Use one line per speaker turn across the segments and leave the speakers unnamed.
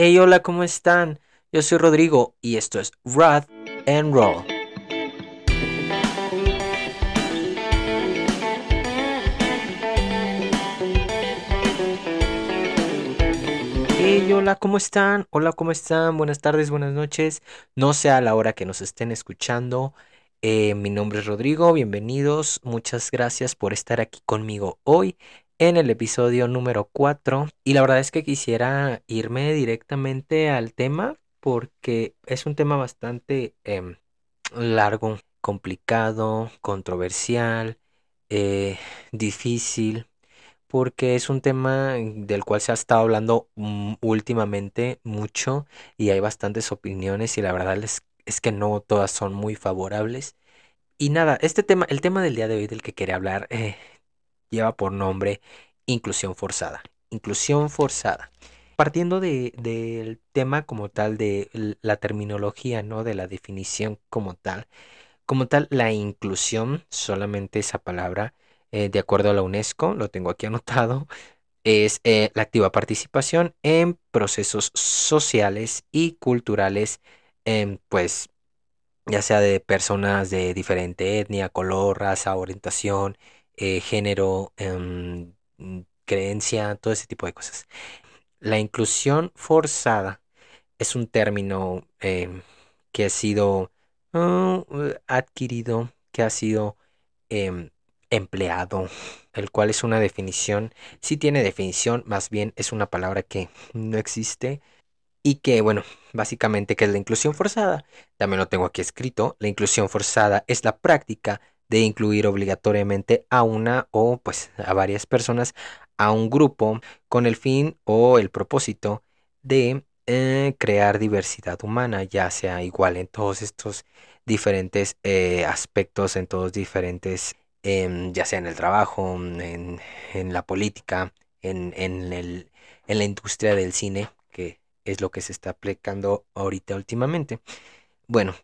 Hey, hola, ¿cómo están? Yo soy Rodrigo y esto es Wrath and Roll. Hey, hola, ¿cómo están? Hola, ¿cómo están? Buenas tardes, buenas noches. No sé a la hora que nos estén escuchando. Eh, mi nombre es Rodrigo, bienvenidos. Muchas gracias por estar aquí conmigo hoy en el episodio número 4 y la verdad es que quisiera irme directamente al tema porque es un tema bastante em, largo, complicado, controversial, eh, difícil porque es un tema del cual se ha estado hablando mm, últimamente mucho y hay bastantes opiniones y la verdad es, que no todas son muy favorables. Y nada, este tema, el tema del día de hoy del que quería hablar, eh, lleva por nombre inclusión forzada. Inclusión forzada. Partiendo del tema como tal, de la terminología, ¿no? De la definición como tal. Como tal, la inclusión, solamente esa palabra, eh, de acuerdo a la UNESCO, lo tengo aquí anotado, es eh, la activa participación en procesos sociales y culturales, pues ya sea de personas de diferente etnia, color, raza, orientación, eh, género, mm, creencia, todo ese tipo de cosas. La inclusión forzada es un término em, que ha sido uh, adquirido, que ha sido em, empleado, el cual es una definición, sí tiene definición, más bien es una palabra que no existe y que, bueno, básicamente que es la inclusión forzada. También lo tengo aquí escrito. La inclusión forzada es la práctica de incluir obligatoriamente a una o pues a varias personas a un grupo con el fin o el propósito de eh, crear diversidad humana, ya sea igual en todos estos diferentes eh, aspectos, en todos diferentes, em, ya sea en el trabajo, en, la política, en, el, en la industria del cine, que es lo que se está aplicando ahorita últimamente. Bueno,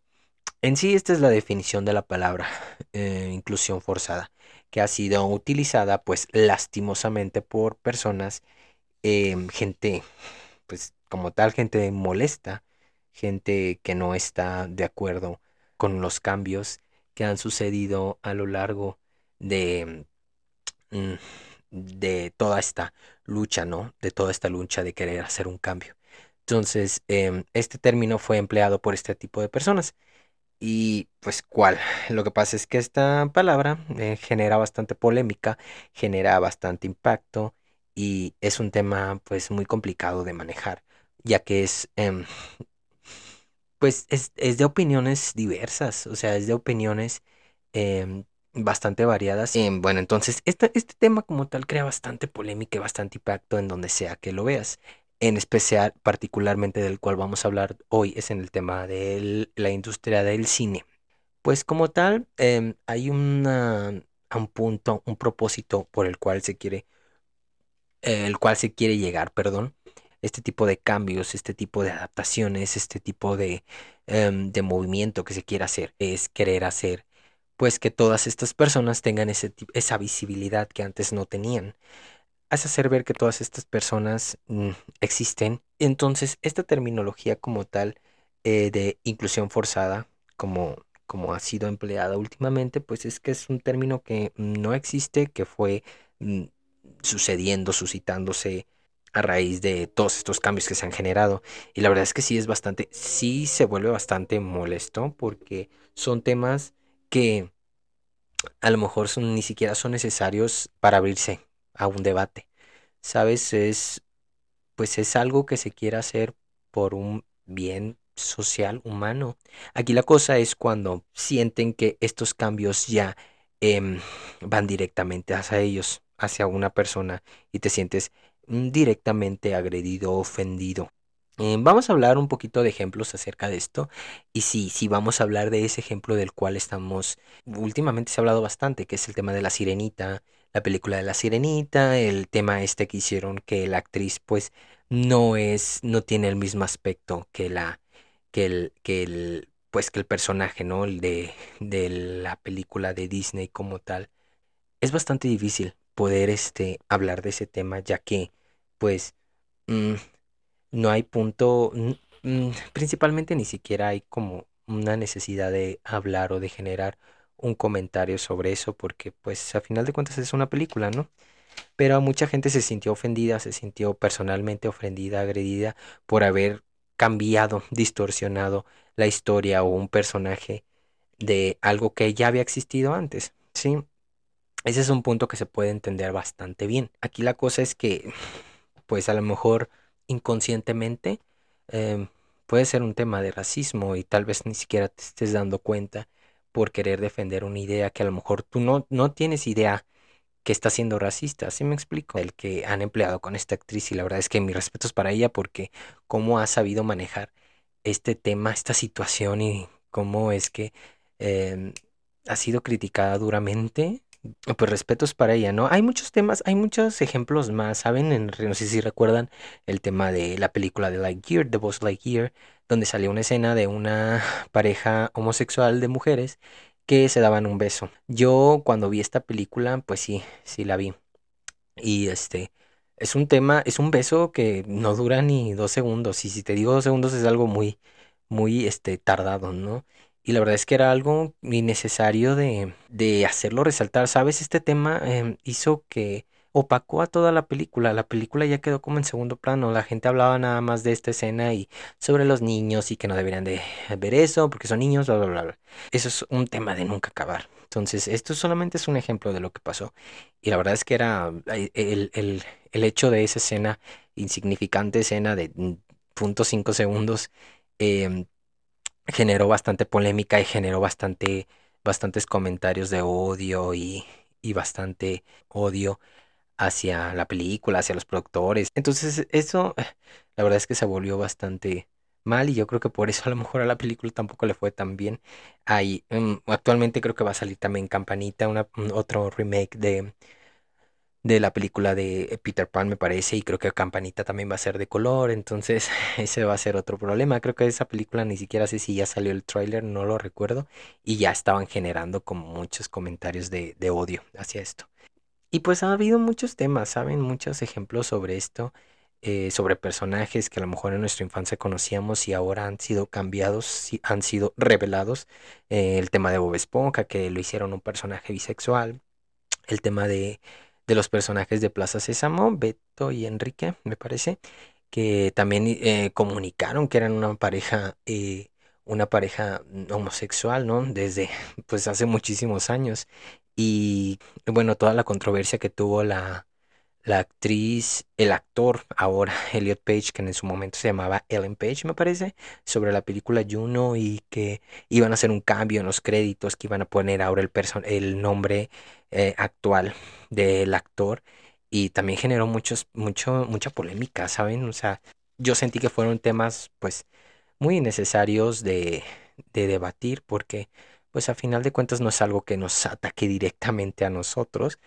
en sí, esta es la definición de la palabra eh, inclusión forzada, que ha sido utilizada, pues, lastimosamente por personas, em, gente, pues, como tal, gente molesta, gente que no está de acuerdo con los cambios que han sucedido a lo largo de, mm, de toda esta lucha, ¿no? De toda esta lucha de querer hacer un cambio. Entonces, em, este término fue empleado por este tipo de personas. Y pues cuál. Lo que pasa es que esta palabra eh, genera bastante polémica, genera bastante impacto y es un tema pues muy complicado de manejar, ya que es em, pues es, de opiniones diversas, o sea, es de opiniones em, bastante variadas. Em, bueno, entonces este, este tema como tal crea bastante polémica y bastante impacto en donde sea que lo veas en especial, particularmente del cual vamos a hablar hoy, es en el tema de la industria del cine. Pues como tal, em, hay un punto, un propósito por el cual se quiere, el cual se quiere llegar, perdón. Este tipo de cambios, este tipo de adaptaciones, este tipo de, em, de movimiento que se quiere hacer, es querer hacer, pues que todas estas personas tengan ese, esa visibilidad que antes no tenían hace hacer ver que todas estas personas mm, existen. Entonces, esta terminología como tal eh, de inclusión forzada, como, como ha sido empleada últimamente, pues es que es un término que no existe, que fue mm, sucediendo, suscitándose a raíz de todos estos cambios que se han generado. Y la verdad es que sí es bastante, sí se vuelve bastante molesto porque son temas que a lo mejor son, ni siquiera son necesarios para abrirse a un debate. ¿Sabes? Es, pues es algo que se quiere hacer por un bien social humano. Aquí la cosa es cuando sienten que estos cambios ya em, van directamente hacia ellos, hacia una persona, y te sientes mm, directamente agredido, ofendido. Em, vamos a hablar un poquito de ejemplos acerca de esto. Y sí, sí, vamos a hablar de ese ejemplo del cual estamos, últimamente se ha hablado bastante, que es el tema de la sirenita, la película de la sirenita, el tema este que hicieron que la actriz pues no es, no tiene el mismo aspecto que la, que el, que el, pues que el personaje, ¿no? El de, de la película de Disney como tal. Es bastante difícil poder este, hablar de ese tema ya que pues... Mm, no hay punto, principalmente ni siquiera hay como una necesidad de hablar o de generar un comentario sobre eso porque pues a final de cuentas es una película, ¿no? Pero mucha gente se sintió ofendida, se sintió personalmente ofendida, agredida por haber cambiado, distorsionado la historia o un personaje de algo que ya había existido antes, ¿sí? Ese es un punto que se puede entender bastante bien. Aquí la cosa es que, pues a lo mejor inconscientemente, em, puede ser un tema de racismo y tal vez ni siquiera te estés dando cuenta por querer defender una idea que a lo mejor tú no, no tienes idea que está siendo racista, ¿sí me explico? El que han empleado con esta actriz y la verdad es que mis respetos para ella porque cómo ha sabido manejar este tema, esta situación y cómo es que em, ha sido criticada duramente. Pues respetos para ella, ¿no? Hay muchos temas, hay muchos ejemplos más, ¿saben? En, no sé si recuerdan el tema de la película de Lightyear, The Boss Lightyear, donde salió una escena de una pareja homosexual de mujeres que se daban un beso. Yo cuando vi esta película, pues sí, sí la vi. Y este, es un tema, es un beso que no dura ni dos segundos. Y si te digo dos segundos es algo muy, muy, este, tardado, ¿no? Y la verdad es que era algo innecesario de, de hacerlo resaltar. ¿Sabes? Este tema em, hizo que opacó a toda la película. La película ya quedó como en segundo plano. La gente hablaba nada más de esta escena y sobre los niños y que no deberían de ver eso porque son niños, bla, bla, bla. Eso es un tema de nunca acabar. Entonces, esto solamente es un ejemplo de lo que pasó. Y la verdad es que era el, el, hecho de esa escena, insignificante escena de punto cinco segundos, em, generó bastante polémica y generó bastante, bastantes comentarios de odio y, y bastante odio hacia la película, hacia los productores. Entonces eso, la verdad es que se volvió bastante mal y yo creo que por eso a lo mejor a la película tampoco le fue tan bien. Ahí, mm, actualmente creo que va a salir también Campanita, una, otro remake de, de la película de Peter Pan me parece y creo que Campanita también va a ser de color, entonces ese va a ser otro problema. Creo que esa película ni siquiera sé si ya salió el tráiler, no lo recuerdo y ya estaban generando como muchos comentarios de, de odio hacia esto. Y pues ha habido muchos temas, ¿saben? Muchos ejemplos sobre esto, eh, sobre personajes que a lo mejor en nuestra infancia conocíamos y ahora han sido cambiados, han sido revelados. Eh, el tema de Bob Esponja, que lo hicieron un personaje bisexual. El tema de, de los personajes de Plaza Sésamo, Beto y Enrique, me parece, que también eh, comunicaron que eran una pareja una pareja homosexual, ¿no? Desde pues hace muchísimos años y bueno, toda la controversia que tuvo la, la actriz, el actor ahora, Elliot Page, que en su momento se llamaba Ellen Page, me parece, sobre la película Juno y que iban a hacer un cambio en los créditos, que iban a poner ahora el, el nombre eh, actual del actor. Y también generó muchos, mucho, mucha polémica, ¿saben? O sea, yo sentí que fueron temas, pues, muy innecesarios de, de debatir porque pues a final de cuentas no es algo que nos ataque directamente a nosotros,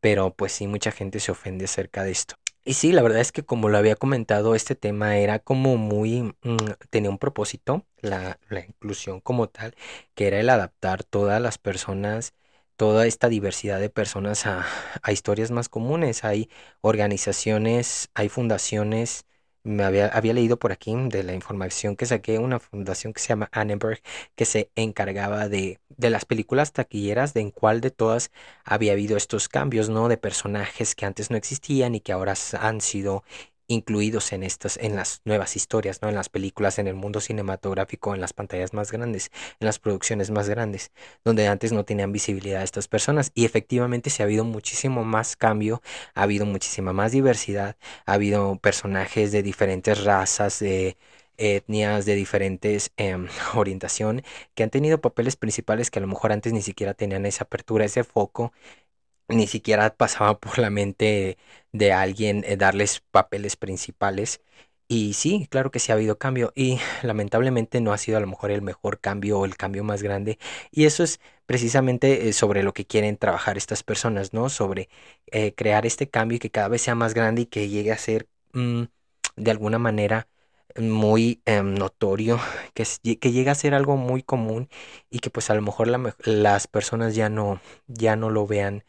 pero pues sí, mucha gente se ofende acerca de esto. Y sí, la verdad es que como lo había comentado, este tema era como muy, mm, tenía un propósito, la, la inclusión como tal, que era el adaptar todas las personas, toda esta diversidad de personas a, a historias más comunes. Hay organizaciones, hay fundaciones me había, leído por aquí de la información que saqué una fundación que se llama Annenberg que se encargaba de, de las películas taquilleras de en cuál de todas había habido estos cambios, ¿no? De personajes que antes no existían y que ahora han sido incluidos en estas, en las nuevas historias, ¿no? En las películas, en el mundo cinematográfico, en las pantallas más grandes, en las producciones más grandes, donde antes no tenían visibilidad estas personas. Y efectivamente se ha habido muchísimo más cambio, ha habido muchísima más diversidad, ha habido personajes de diferentes razas, de etnias, de diferentes eh, orientación, que han tenido papeles principales que a lo mejor antes ni siquiera tenían esa apertura, ese foco ni siquiera pasaba por la mente de alguien eh, darles papeles principales. Y sí, claro que sí ha habido cambio y lamentablemente no ha sido a lo mejor el mejor cambio o el cambio más grande. Y eso es precisamente eh, sobre lo que quieren trabajar estas personas, ¿no? Sobre eh, crear este cambio y que cada vez sea más grande y que llegue a ser mm, de alguna manera muy em, notorio, que, que llegue a ser algo muy común y que pues a lo mejor las personas ya no, ya no lo vean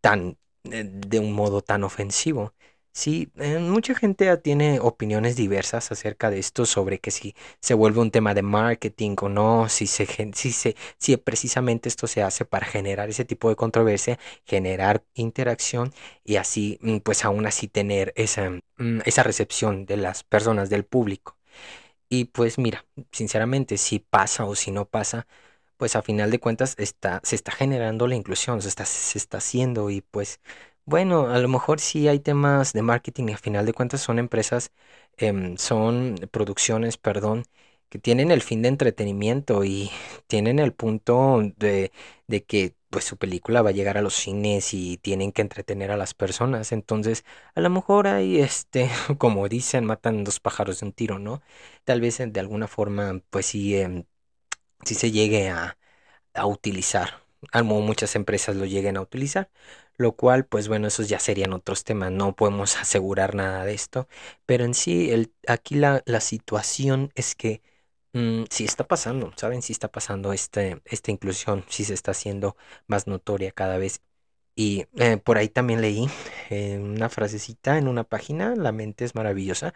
tan, eh, de un modo tan ofensivo. Sí, eh, mucha gente tiene opiniones diversas acerca de esto, sobre que si se vuelve un tema de marketing o no, si se, si se, si precisamente esto se hace para generar ese tipo de controversia, generar interacción y así, mm, pues aún así tener esa, mm, esa recepción de las personas, del público. Y pues mira, sinceramente, si pasa o si no pasa, pues a final de cuentas está, se está generando la inclusión, se está, se está haciendo y pues bueno, a lo mejor sí hay temas de marketing a final de cuentas son empresas, em, son producciones, perdón, que tienen el fin de entretenimiento y tienen el punto de, de que pues su película va a llegar a los cines y tienen que entretener a las personas. Entonces, a lo mejor hay este, como dicen, matan dos pájaros de un tiro, ¿no? Tal vez eh, de alguna forma, pues sí, em, sí se llegue a a utilizar, como muchas empresas lo lleguen a utilizar, lo cual, pues bueno, esos ya serían otros temas, no podemos asegurar nada de esto, pero en sí, el, aquí la, la situación es que mm, sí está pasando, ¿saben? Sí está pasando este, esta inclusión, sí se está haciendo más notoria cada vez. Y eh, por ahí también leí eh, una frasecita en una página, La mente es maravillosa,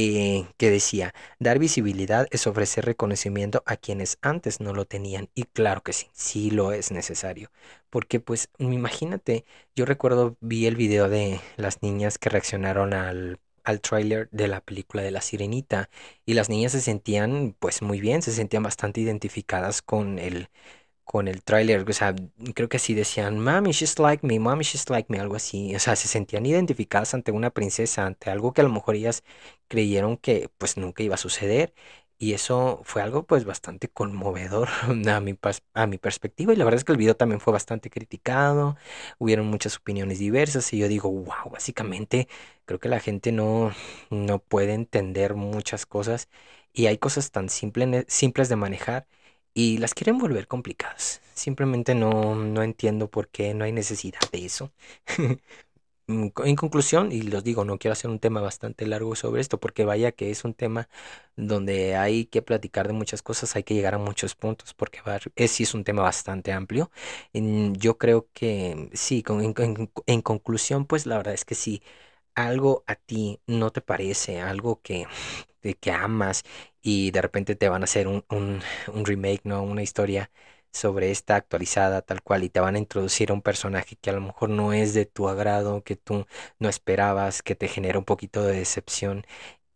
eh, que decía, dar visibilidad es ofrecer reconocimiento a quienes antes no lo tenían. Y claro que sí, sí lo es necesario. Porque pues imagínate, yo recuerdo, vi el video de las niñas que reaccionaron al, al tráiler de la película de La Sirenita y las niñas se sentían pues muy bien, se sentían bastante identificadas con el con el tráiler, o sea, creo que así decían, Mommy, she's like me, Mommy, she's like me, algo así, o sea, se sentían identificadas ante una princesa, ante algo que a lo mejor ellas creyeron que pues nunca iba a suceder, y eso fue algo pues bastante conmovedor a mi, a mi perspectiva, y la verdad es que el video también fue bastante criticado, hubieron muchas opiniones diversas, y yo digo, wow, básicamente creo que la gente no, no puede entender muchas cosas, y hay cosas tan simple- simples de manejar y las quieren volver complicadas. Simplemente no, no entiendo por qué no hay necesidad de eso. Mm, En conclusión, y los digo, no quiero hacer un tema bastante largo sobre esto, porque vaya que es un tema donde hay que platicar de muchas cosas, hay que llegar a muchos puntos, porque es, sí es un tema bastante amplio. Yo creo que sí, en- en conclusión, pues la verdad es que sí, algo a ti no te parece, algo que, de que amas y de repente te van a hacer un, un, remake, ¿no? Una historia sobre esta actualizada tal cual y te van a introducir a un personaje que a lo mejor no es de tu agrado, que tú no esperabas, que te genera un poquito de decepción,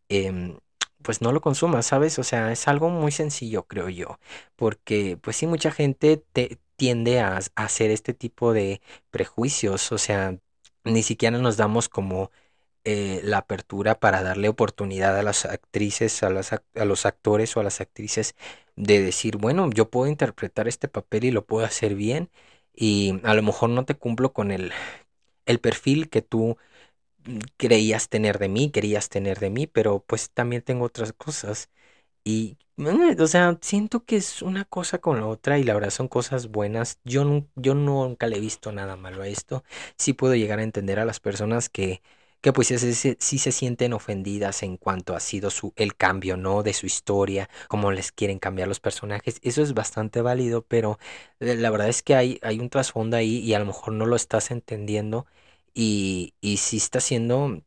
em, pues no lo consumas, ¿sabes? O sea, es algo muy sencillo, creo yo, porque pues sí, mucha gente te, tiende a hacer este tipo de prejuicios, o sea, ni siquiera nos damos como eh, la apertura para darle oportunidad a las actrices, a, los actores o a las actrices de decir, bueno, yo puedo interpretar este papel y lo puedo hacer bien y a lo mejor no te cumplo con el, el perfil que tú creías tener de mí, querías tener de mí, pero pues también tengo otras cosas y, mm, o sea, siento que es una cosa con la otra y la verdad son cosas buenas. Yo, yo nunca le he visto nada malo a esto. Sí puedo llegar a entender a las personas que, que pues sí, se sienten ofendidas en cuanto ha sido su, el cambio, ¿no? De su historia, cómo les quieren cambiar los personajes. Eso es bastante válido, pero eh, la verdad es que hay, hay un trasfondo ahí y a lo mejor no lo estás entendiendo y, y sí está siendo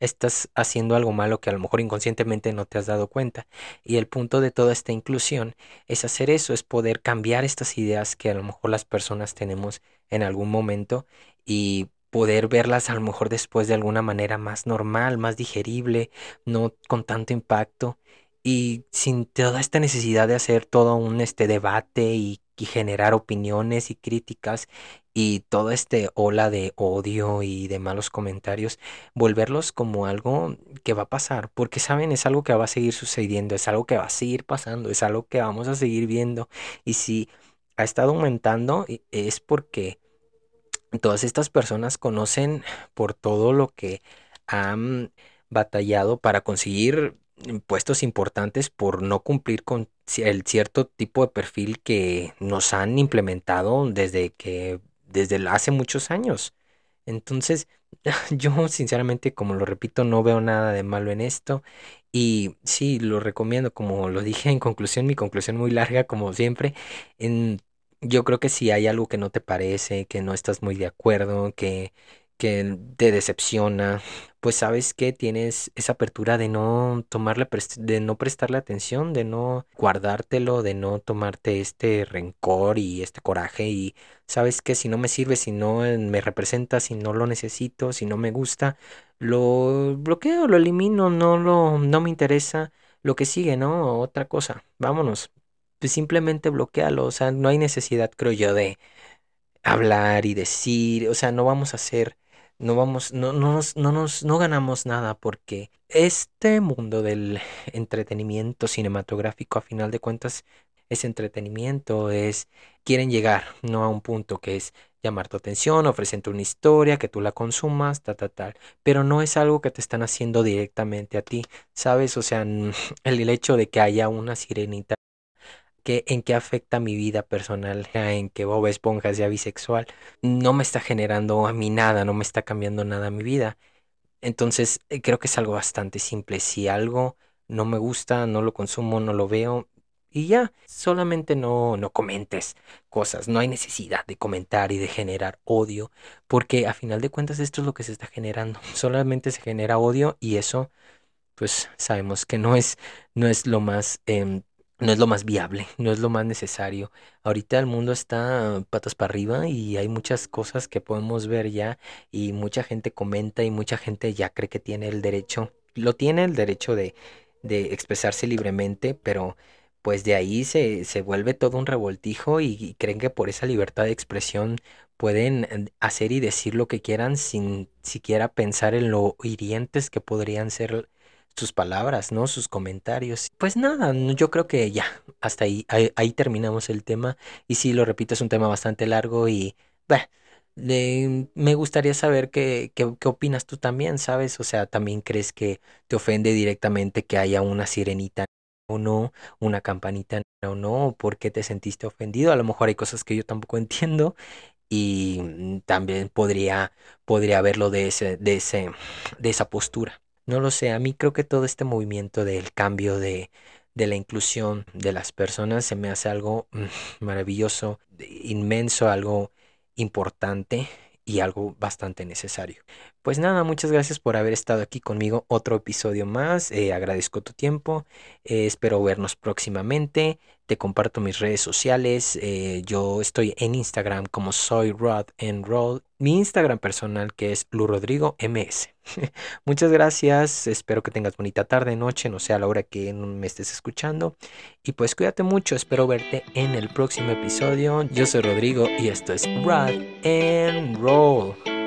estás haciendo algo malo que a lo mejor inconscientemente no te has dado cuenta. Y el punto de toda esta inclusión es hacer eso, es poder cambiar estas ideas que a lo mejor las personas tenemos en algún momento y poder verlas a lo mejor después de alguna manera más normal, más digerible, no con tanto impacto y sin toda esta necesidad de hacer todo un este debate y, generar opiniones y críticas y toda este ola de odio y de malos comentarios volverlos como algo que va a pasar, porque saben, es algo que va a seguir sucediendo, es algo que va a seguir pasando, es algo que vamos a seguir viendo. Y si ha estado aumentando, e- es porque todas estas personas conocen por todo lo que han batallado para conseguir puestos importantes por no cumplir con el cierto tipo de perfil que nos han implementado desde que desde hace muchos años. Entonces, yo sinceramente, como lo repito, no veo nada de malo en esto y sí, lo recomiendo, como lo dije en conclusión, mi conclusión muy larga, como siempre, en, yo creo que si hay algo que no te parece, que no estás muy de acuerdo, que que te decepciona, pues sabes que tienes esa apertura de no tomarle, de no prestarle atención, de no guardártelo, de no tomarte este rencor y este coraje y sabes que si no me sirve, si no me representa, si no lo necesito, si no me gusta, lo bloqueo, lo elimino, no lo, no me interesa lo que sigue, ¿no? Otra cosa, vámonos. Pues simplemente bloquealo, o sea, no hay necesidad, creo yo, de hablar y decir, o sea, no vamos a hacer no vamos, no, no nos, no nos, no ganamos nada porque este mundo del entretenimiento cinematográfico, a final de cuentas, es entretenimiento, es, quieren llegar, no a un punto que es llamar tu atención, ofrecerte una historia, que tú la consumas, ta, ta, tal, pero no es algo que te están haciendo directamente a ti, ¿sabes? O sea, el hecho de que haya una sirenita en qué afecta mi vida personal, en que Bob Esponja sea bisexual, no me está generando a mí nada, no me está cambiando nada a mi vida. Entonces, eh, creo que es algo bastante simple. Si algo no me gusta, no lo consumo, no lo veo, y ya, solamente no, no comentes cosas, no hay necesidad de comentar y de generar odio, porque a final de cuentas esto es lo que se está generando, solamente se genera odio y eso, pues sabemos que no es, no es lo más em, no es lo más viable, no es lo más necesario. Ahorita el mundo está patas para arriba y hay muchas cosas que podemos ver ya y mucha gente comenta y mucha gente ya cree que tiene el derecho, lo tiene el derecho de, de expresarse libremente, pero pues de ahí se, se vuelve todo un revoltijo y, creen que por esa libertad de expresión pueden eh, hacer y decir lo que quieran sin siquiera pensar en lo hirientes que podrían ser sus palabras, ¿no? Sus comentarios. Pues nada, yo creo que ya, hasta ahí, ahí, terminamos el tema. Y sí, lo repito, es un tema bastante largo y, me gustaría saber qué, qué, qué, opinas tú también, ¿sabes? O sea, ¿también crees que te ofende directamente que haya una sirenita o no, una campanita o no? ¿Por qué te sentiste ofendido? A lo mejor hay cosas que yo tampoco entiendo y mm, también podría, podría verlo de, ese, de, ese, de esa postura. No lo sé, a mí creo que todo este movimiento del cambio de, de la inclusión de las personas se me hace algo mm, maravilloso, inmenso, algo importante y algo bastante necesario. Pues nada, muchas gracias por haber estado aquí conmigo otro episodio más. Eh, agradezco tu tiempo. Eh, espero vernos próximamente. Te comparto mis redes sociales. Eh, yo estoy en Instagram como soy Rod and Roll. Mi Instagram personal que es Rodrigo ms. muchas gracias. Espero que tengas bonita tarde, noche, no sé a la hora que me estés escuchando. Y pues cuídate mucho. Espero verte en el próximo episodio. Yo soy Rodrigo y esto es Rod and Roll.